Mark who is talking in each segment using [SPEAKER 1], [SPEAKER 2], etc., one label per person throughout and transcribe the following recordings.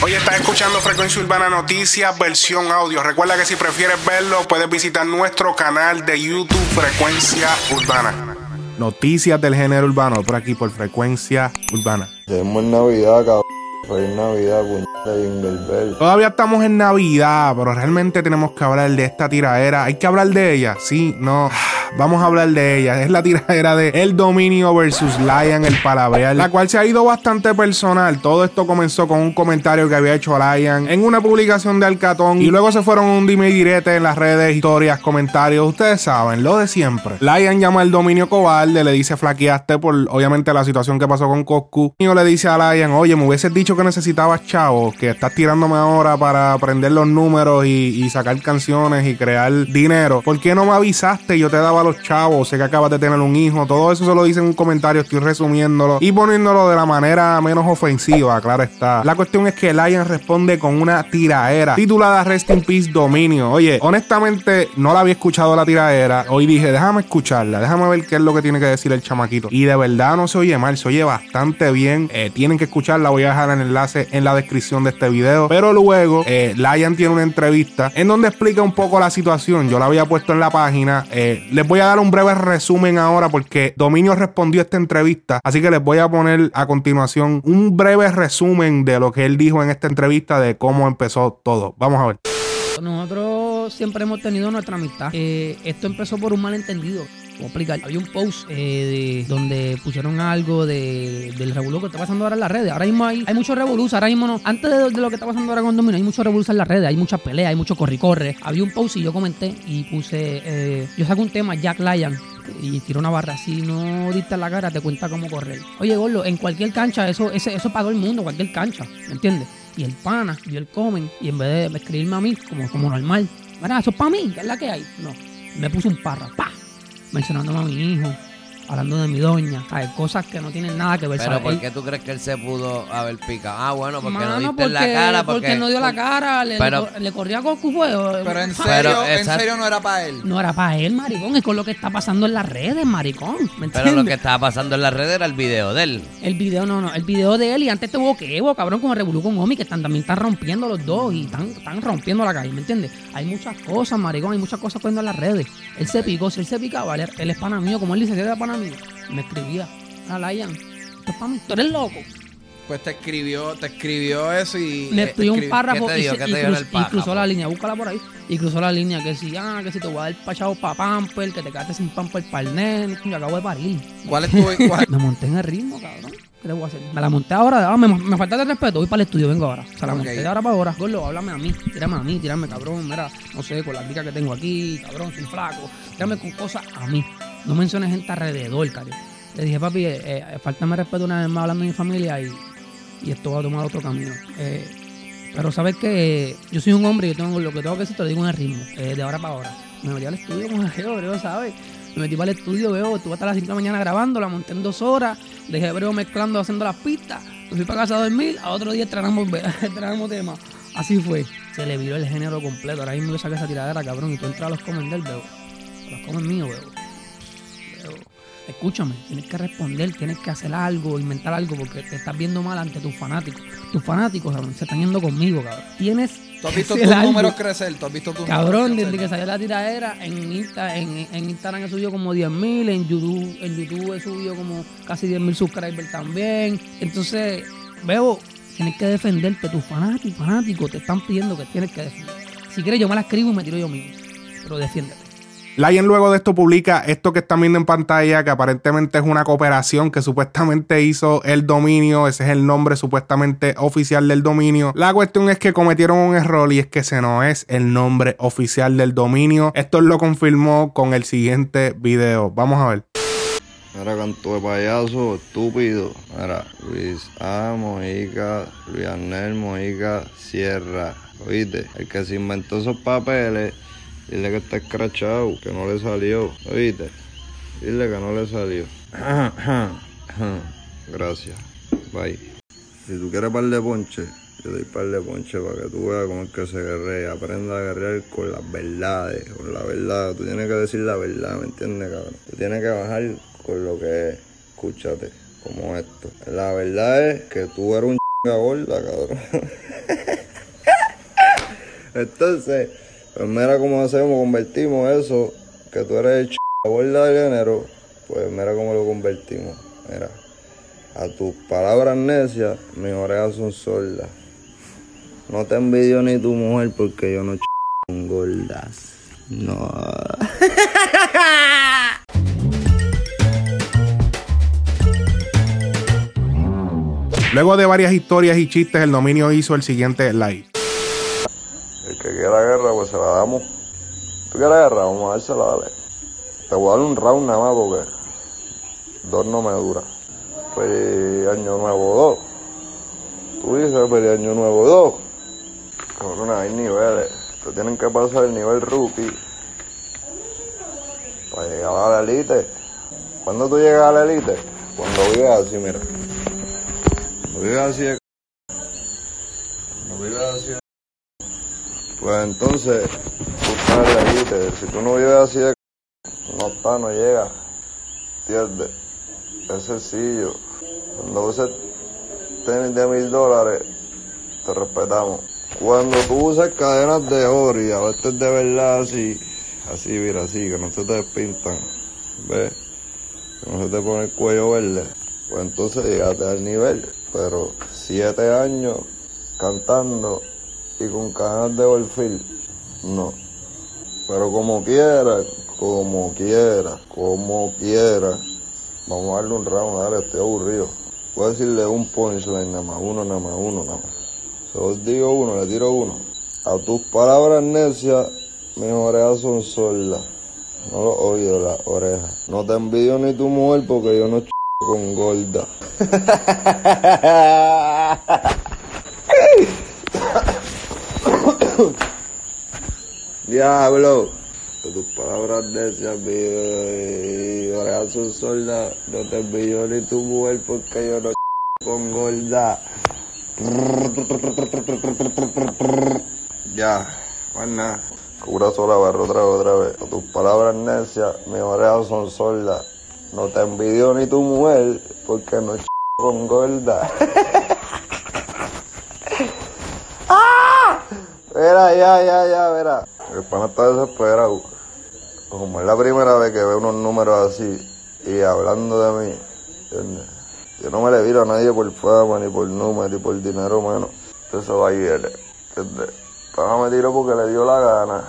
[SPEAKER 1] Hoy estás escuchando Frecuencia Urbana Noticias, versión audio. Recuerda que si prefieres verlo, puedes visitar nuestro canal de YouTube Frecuencia Urbana. Noticias del género urbano, por aquí por Frecuencia Urbana.
[SPEAKER 2] Tenemos Navidad, cabrón. Feliz Navidad.
[SPEAKER 1] Todavía estamos en Navidad, pero realmente tenemos que hablar de esta tiradera. ¿Hay que hablar de ella? Sí, no. Vamos a hablar de ella. Es la tiradera de El Dominio versus Lion, el palabreal, la cual se ha ido bastante personal. Todo esto comenzó con un comentario que había hecho Lion en una publicación de Alcatón y luego se fueron un dime y direte en las redes, historias, comentarios. Ustedes saben, lo de siempre. Lion llama al dominio cobarde, le dice flaqueaste por obviamente la situación que pasó con Coscu. Y le dice a Lion, oye, me hubieses dicho que necesitabas chavo, que estás tirándome ahora para aprender los números y, sacar canciones y crear dinero. ¿Por qué no me avisaste? Yo te daba los chavos, sé que acabas de tener un hijo, todo eso se lo dice en un comentario, estoy resumiéndolo y poniéndolo de la manera menos ofensiva, claro está. La cuestión es que Lion responde con una tiraera titulada Rest in Peace Dominio. Oye, honestamente no la había escuchado la tiraera, hoy dije, déjame escucharla, déjame ver qué es lo que tiene que decir el chamaquito. Y de verdad no se oye mal, se oye bastante bien, eh, tienen que escucharla, voy a dejar el enlace en la descripción de este video, pero luego eh, Lion tiene una entrevista en donde explica un poco la situación, yo la había puesto en la página, eh, les voy a dar un breve resumen ahora porque Dominio respondió a esta entrevista, así que les voy a poner a continuación un breve resumen de lo que él dijo en esta entrevista de cómo empezó todo. Vamos a ver.
[SPEAKER 3] Nosotros siempre hemos tenido nuestra amistad. Eh, esto empezó por un malentendido. Explicar. Había un post eh, de, donde pusieron algo de, del revolú que está pasando ahora en las redes. Ahora mismo hay, hay mucho revolú. Ahora mismo no. Antes de, lo que está pasando ahora con Domino, hay mucho revolú en las redes. Hay muchas peleas, hay mucho corre-corre. Había un post y yo comenté y puse. eh, yo saco un tema, Jack Lyon. Y tiro una barra. Si no diste la cara, te cuenta cómo correr. Oye, Gordo, en cualquier cancha, eso, ese, eso todo el mundo, cualquier cancha. ¿Me entiendes? Y el pana y el comen. Y en vez de escribirme a mí como, como normal, mira, eso es para mí, que es la que hay. No. Me puso un parra, pa mencionándome a mi hijo, hablando de mi doña, ¿sabes? cosas que no tienen nada que ver.
[SPEAKER 4] Pero
[SPEAKER 3] ¿sabes?
[SPEAKER 4] ¿por qué tú crees que él se pudo haber picado? Ah, bueno, porque no
[SPEAKER 3] Mano,
[SPEAKER 4] diste en la
[SPEAKER 3] porque-
[SPEAKER 4] cara. Porque,
[SPEAKER 3] no dio la cara, le,
[SPEAKER 4] Pero-
[SPEAKER 3] le, cor- le corría con.
[SPEAKER 5] Pero en serio,
[SPEAKER 4] Pero,
[SPEAKER 5] en serio no era para él.
[SPEAKER 3] No era para él, maricón, es con lo que está pasando en las redes, maricón. ¿Me
[SPEAKER 4] Pero lo que estaba pasando en las redes era el video de él.
[SPEAKER 3] El video, no, no, el video de él y antes tuvo que Evo, cabrón, con el Revolú con Omi, que están, también están rompiendo los dos y están, están rompiendo la calle, ¿me entiendes? Hay muchas cosas, maricón, hay muchas cosas poniendo en las redes. Él se picó, si él se picaba, él, él es pana mío, como él dice, él era pana me escribía, a Lion, esto es para mí, tú eres loco.
[SPEAKER 5] Pues te escribió, te escribió eso y.
[SPEAKER 3] Me
[SPEAKER 5] eh,
[SPEAKER 3] escribió un párrafo
[SPEAKER 4] ¿Qué te
[SPEAKER 3] y,
[SPEAKER 4] dijo?
[SPEAKER 3] se-
[SPEAKER 4] ¿Qué te
[SPEAKER 3] y
[SPEAKER 4] dijo en
[SPEAKER 3] cruz-
[SPEAKER 4] el
[SPEAKER 3] y cruzó la línea, búscala por ahí. Y cruzó la línea que si, ah, que si te voy a dar pachado pa' pamper, que te quedaste sin pamper para el nene, yo acabo de parir.
[SPEAKER 5] ¿Cuál es tu. cuál-
[SPEAKER 3] Me monté en el ritmo, cabrón. ¿Qué le voy a hacer? Me la monté ahora. ah, me, me falta de respeto. Voy para el estudio, vengo ahora. Se la monté de ahora para ahora. Gordo, háblame a mí. Tírame a mí, tírame, cabrón. Mira, no sé, con la pica que tengo aquí, cabrón, soy flaco. Tírame con cosas a mí. No menciones gente alrededor, cariño. Le dije, papi, eh, eh, faltame respeto una vez más hablando de mi familia y, y esto va a tomar otro camino. Eh, pero sabes que yo soy un hombre y tengo lo que tengo que decir, te lo digo en el ritmo, eh, de ahora para ahora. Me metí al estudio con hebreo, ¿sabes? Me metí para el estudio, veo, estuve hasta las 5 de la mañana grabando, la monté en dos horas, dejé hebreo mezclando, haciendo las pistas, me fui para casa a dormir, a otro día estrenamos, temas. Así fue. Se le viró el género completo. Ahora mismo yo saqué esa tiradera, cabrón, y tú entras a los comen del veo. A los comen míos, veo. Veo. Escúchame, tienes que responder, tienes que hacer algo, inventar algo, porque te estás viendo mal ante tus fanáticos. Tus fanáticos, cabrón, se están yendo conmigo, cabrón. Tienes
[SPEAKER 5] Tú has visto tus
[SPEAKER 3] algo.
[SPEAKER 5] números crecer, tú has visto tus
[SPEAKER 3] Cabrón,
[SPEAKER 5] números
[SPEAKER 3] desde
[SPEAKER 5] crecer.
[SPEAKER 3] que salió la tiradera, en, Insta, en, en Instagram he subido como 10.000, en YouTube, en YouTube he subido como casi 10.000 subscribers también. Entonces, veo, tienes que defenderte, tus fanáticos, fanáticos te están pidiendo que tienes que defender. Si quieres, yo me la escribo y me tiro yo mismo, pero defiéndete.
[SPEAKER 1] Lion luego de esto publica esto que están viendo en pantalla, que aparentemente es una cooperación que supuestamente hizo el dominio, ese es el nombre supuestamente oficial del dominio. La cuestión es que cometieron un error y es que ese no es el nombre oficial del dominio. Esto lo confirmó con el siguiente video. Vamos a ver.
[SPEAKER 2] Mira, canto de payaso, estúpido. Mira, Luis A. Mojica, Luis Arnel Mojica, Sierra. Oíste, el que se inventó esos papeles, dile que está escrachado, que no le salió. Oíste, dile que no le salió. Gracias. Bye. Si tú quieres par de ponche, yo doy par de ponche para que tú veas cómo es que se guerrea. Aprenda a guerrear con las verdades, con la verdad. Tú tienes que decir la verdad, ¿me entiendes, cabrón? Tú tienes que bajar con lo que es. Escúchate, como esto. La verdad es que tú eres un gorda, cabrón. Entonces, pues mira cómo hacemos, convertimos eso, que tú eres el ch... gorda del género, pues mira cómo lo convertimos. Mira, a tus palabras necias, mis orejas son sordas. No te envidio ni tu mujer porque yo no ch... con gordas. No.
[SPEAKER 1] Luego de varias historias y chistes, el dominio hizo el siguiente live.
[SPEAKER 2] Que quiera guerra, pues se la damos. ¿Tú quieres guerra? Vamos a dársela, dale. Te voy a dar un round nada más porque dos no me dura. Feliz año nuevo dos. Tú dices feliz año nuevo dos. Cabrón, hay niveles. Te tienen que pasar el nivel rookie para llegar a la elite. ¿Cuándo tú llegas a la elite? Cuando vives así, mira. Cuando vives así de pues entonces, tú en la elite. Si tú no vives así de no está, no llega. ¿Entiendes? Es sencillo. Cuando uses tenis de mil dólares, te respetamos. Cuando tú usas cadenas de oro y a veces de verdad así, así, mira, así, que no se te despintan, ¿ves? Que no se te pone el cuello verde, pues entonces llegaste al nivel. Pero siete años cantando y con cadenas de perfil, no. Pero como quiera, como quiera, como quiera, vamos a darle un round, dale, estoy aburrido. Voy a decirle un punchline, nada más, uno, nada más, uno, nada más. Solo digo uno, le tiro uno. A tus palabras necias, mis orejas son sordas. No lo oído las orejas. No te envidio ni tu mujer porque yo no ch con gorda. Diablo. A tus palabras necias, mis orejas son sordas. No te envidio ni tu mujer porque yo no con gorda. Ya, pues nada. Cura sola, barro otra vez, otra vez. Tus palabras necias, mis orejas son sordas. No te envidio ni tu mujer, porque no con gorda. Mira, ya, ya, ya, mira. El pana está desesperado. Como es la primera vez que ve unos números así y hablando de mí, ¿entiendes? Yo no me le viro a nadie por fama, ni por número, ni por dinero, mano. Entonces va y viene. ¿Entiendes? Pana me tiró porque le dio la gana.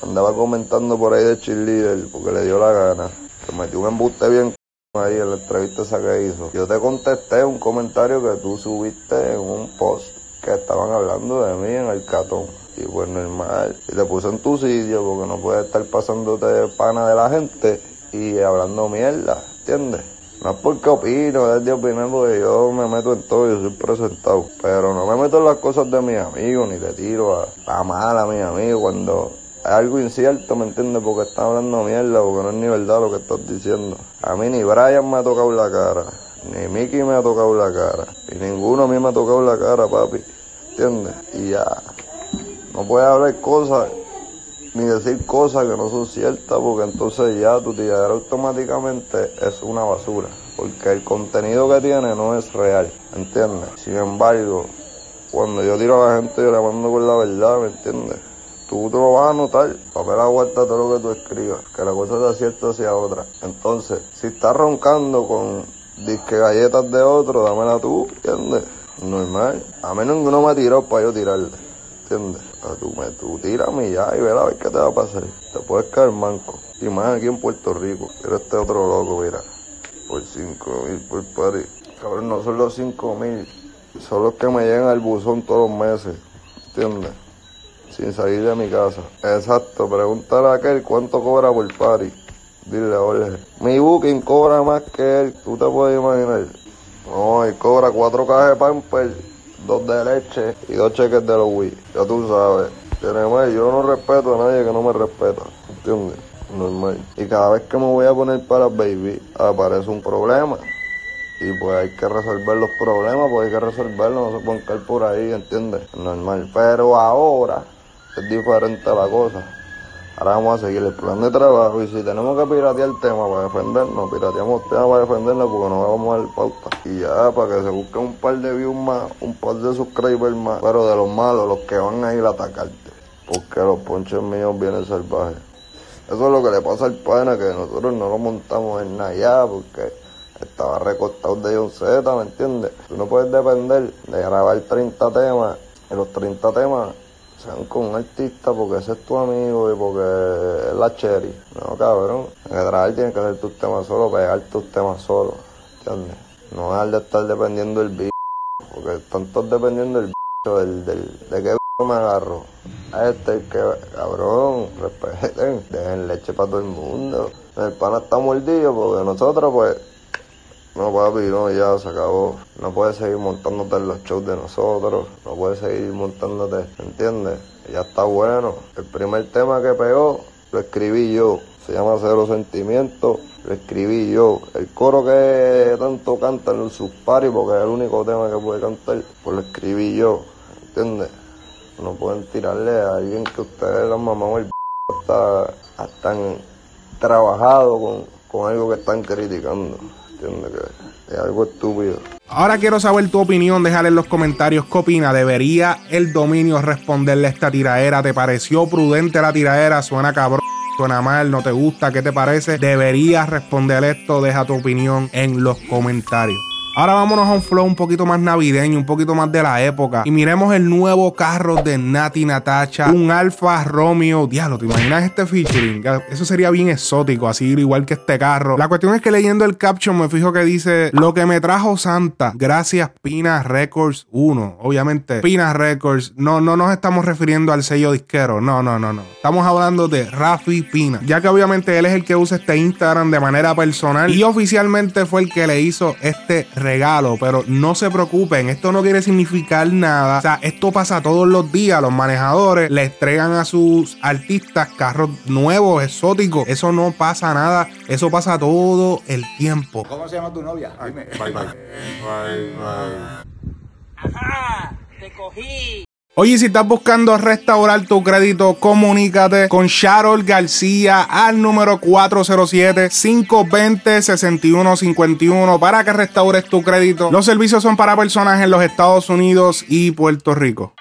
[SPEAKER 2] Andaba comentando por ahí de cheerleader porque le dio la gana. Se metió un embuste bien ahí en la entrevista esa que hizo. Yo te contesté un comentario que tú subiste en un post que estaban hablando de mí en el catón. Y pues normal. Y te puse en tu sitio porque no puedes estar pasándote pana de la gente y hablando mierda, ¿entiendes? No es porque opino, es de opinar porque yo me meto en todo, yo soy presentado. Pero no me meto en las cosas de mis amigos, ni te tiro a, a mal a mis amigos cuando es algo incierto, ¿me entiendes? Porque están hablando mierda, porque no es ni verdad lo que estás diciendo. A mí ni Brian me ha tocado la cara, ni Mickey me ha tocado la cara, y ninguno a mí me ha tocado la cara, papi. ¿Entiendes? Y ya. No puedes hablar cosas ni decir cosas que no son ciertas porque entonces ya tu tiradera automáticamente es una basura porque el contenido que tiene no es real, ¿entiendes? Sin embargo, cuando yo tiro a la gente yo le mando con la verdad, ¿me entiendes? Tú te lo vas a notar, papel aguanta todo lo que tú escribas, que la cosa sea cierta hacia otra. Entonces, si estás roncando con disque galletas de otro, dámela tú, ¿entiendes? Normal. A menos que uno me ha tirado para yo tirarle. ¿Entiendes? Tú, me, tú ya y verás a ver qué te va a pasar. Te puedes caer manco. Y más aquí en Puerto Rico. Pero este otro loco, mira. Por 5 mil por party. Cabrón, no son los 5 mil. Son los que me llegan al buzón todos los meses. ¿Entiendes? Sin salir de mi casa. Exacto. Pregúntale a aquel cuánto cobra por party. Dile Jorge. Mi booking cobra más que él. Tú te puedes imaginar. No, él cobra cuatro cajas de pamper dos de leche y dos cheques de los Wii. Ya tú sabes. Tenemos, yo no respeto a nadie que no me respeta. ¿Entiendes? Normal. Y cada vez que me voy a poner para baby, aparece un problema. Y pues hay que resolver los problemas, pues hay que resolverlos, no se pueden caer por ahí, ¿entiendes? Normal. Pero ahora es diferente la cosa. Ahora vamos a seguir el plan de trabajo y si tenemos que piratear el tema para defendernos, pirateamos tema para defendernos porque no vamos a dar pauta. Y ya, para que se busque un par de views más, un par de subscribers más, pero de los malos, los que van a ir a atacarte. Porque los ponches míos vienen salvajes. Eso es lo que le pasa al pana, que nosotros no lo montamos en nada porque estaba recortado de John Z, ¿me entiendes? Tú no puedes depender de grabar 30 temas, y los 30 temas sean con un artista porque ese es tu amigo y porque es la cherry. No, cabrón. En que trabajar tienes que hacer tus temas solo, pegar tus temas solo, ¿entiendes? No dejar de estar dependiendo del bicho, porque están todos dependiendo del bicho, del, del, de qué bicho me agarro. A este que, cabrón, respeten, dejen leche para todo el mundo. El pana está mordido porque nosotros, pues, no, papi, no, ya se acabó. No puedes seguir montándote en los shows de nosotros. No puedes seguir montándote, ¿entiendes? Ya está bueno. El primer tema que pegó lo escribí yo. Se llama Cero Sentimiento. Lo escribí yo. El coro que tanto cantan en sus porque es el único tema que puede cantar, pues lo escribí yo. ¿Entiendes? No pueden tirarle a alguien que ustedes, las mamás, el hasta, hasta han trabajado con, con algo que están criticando. Es algo estúpido.
[SPEAKER 1] Ahora quiero saber tu opinión, déjale en los comentarios qué opina. ¿Debería el dominio responderle a esta tiraera? ¿Te pareció prudente la tiraera? ¿Suena cabrón? ¿Suena mal? ¿No te gusta? ¿Qué te parece? ¿Deberías responder esto? Deja tu opinión en los comentarios. Ahora vámonos a un flow un poquito más navideño, un poquito más de la época. Y miremos el nuevo carro de Nati Natacha, un Alfa Romeo. Diablo, ¿te imaginas este featuring? Eso sería bien exótico, así igual que este carro. La cuestión es que leyendo el caption me fijo que dice: Lo que me trajo Santa, gracias Pina Records 1. Obviamente, Pina Records. No, no nos estamos refiriendo al sello disquero. No, no, no, no. Estamos hablando de Rafi Pina. Ya que obviamente él es el que usa este Instagram de manera personal y oficialmente fue el que le hizo este pero no se preocupen, esto no quiere significar nada. O sea, esto pasa todos los días. Los manejadores le entregan a sus artistas carros nuevos, exóticos. Eso no pasa nada, eso pasa todo el tiempo.
[SPEAKER 6] ¿Cómo se llama tu novia? Dime.
[SPEAKER 7] Ajá, te cogí.
[SPEAKER 1] Oye, si estás buscando restaurar tu crédito, comunícate con Sharol García al número 407-520-6151 para que restaures tu crédito. Los servicios son para personas en los Estados Unidos y Puerto Rico.